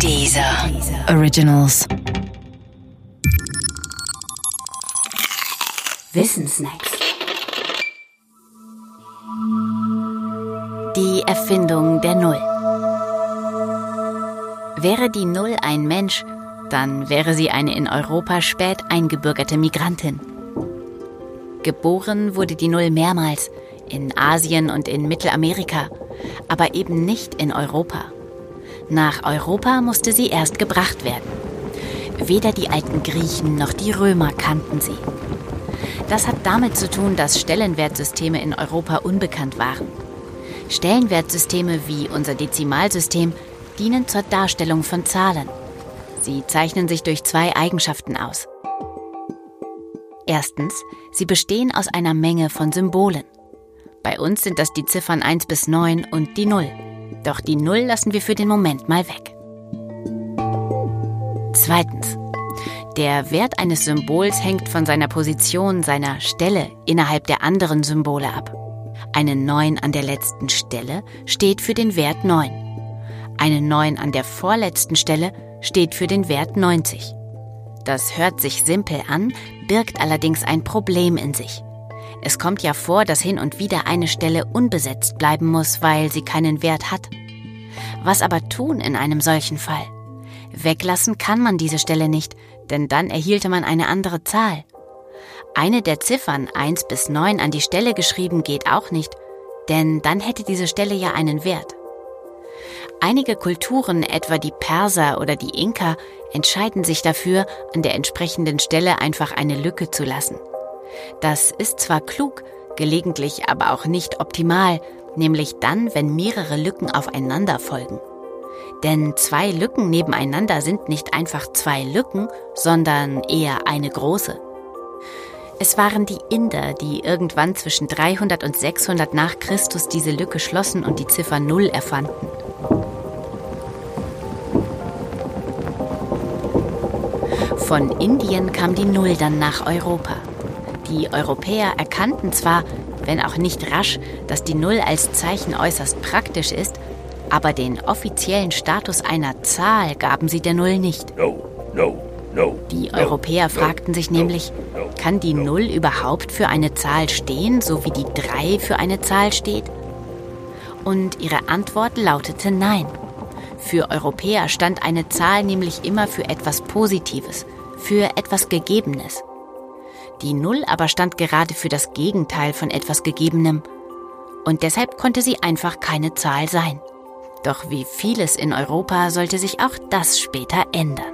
Dieser Originals. Wissensnacks. Die Erfindung der Null. Wäre die Null ein Mensch, dann wäre sie eine in Europa spät eingebürgerte Migrantin. Geboren wurde die Null mehrmals, in Asien und in Mittelamerika, aber eben nicht in Europa. Nach Europa musste sie erst gebracht werden. Weder die alten Griechen noch die Römer kannten sie. Das hat damit zu tun, dass Stellenwertsysteme in Europa unbekannt waren. Stellenwertsysteme wie unser Dezimalsystem dienen zur Darstellung von Zahlen. Sie zeichnen sich durch zwei Eigenschaften aus. Erstens, sie bestehen aus einer Menge von Symbolen. Bei uns sind das die Ziffern 1 bis 9 und die 0. Doch die 0 lassen wir für den Moment mal weg. Zweitens. Der Wert eines Symbols hängt von seiner Position, seiner Stelle innerhalb der anderen Symbole ab. Eine 9 an der letzten Stelle steht für den Wert 9. Eine 9 an der vorletzten Stelle steht für den Wert 90. Das hört sich simpel an, birgt allerdings ein Problem in sich. Es kommt ja vor, dass hin und wieder eine Stelle unbesetzt bleiben muss, weil sie keinen Wert hat. Was aber tun in einem solchen Fall? Weglassen kann man diese Stelle nicht, denn dann erhielte man eine andere Zahl. Eine der Ziffern 1 bis 9 an die Stelle geschrieben geht auch nicht, denn dann hätte diese Stelle ja einen Wert. Einige Kulturen, etwa die Perser oder die Inka, entscheiden sich dafür, an der entsprechenden Stelle einfach eine Lücke zu lassen. Das ist zwar klug, gelegentlich aber auch nicht optimal, nämlich dann, wenn mehrere Lücken aufeinander folgen. Denn zwei Lücken nebeneinander sind nicht einfach zwei Lücken, sondern eher eine große. Es waren die Inder, die irgendwann zwischen 300 und 600 nach Christus diese Lücke schlossen und die Ziffer Null erfanden. Von Indien kam die Null dann nach Europa. Die Europäer erkannten zwar, wenn auch nicht rasch, dass die Null als Zeichen äußerst praktisch ist, aber den offiziellen Status einer Zahl gaben sie der Null nicht. No, no, no, die Europäer fragten sich nämlich, kann die Null überhaupt für eine Zahl stehen, so wie die Drei für eine Zahl steht? Und ihre Antwort lautete Nein. Für Europäer stand eine Zahl nämlich immer für etwas Positives, für etwas Gegebenes. Die Null aber stand gerade für das Gegenteil von etwas Gegebenem. Und deshalb konnte sie einfach keine Zahl sein. Doch wie vieles in Europa sollte sich auch das später ändern.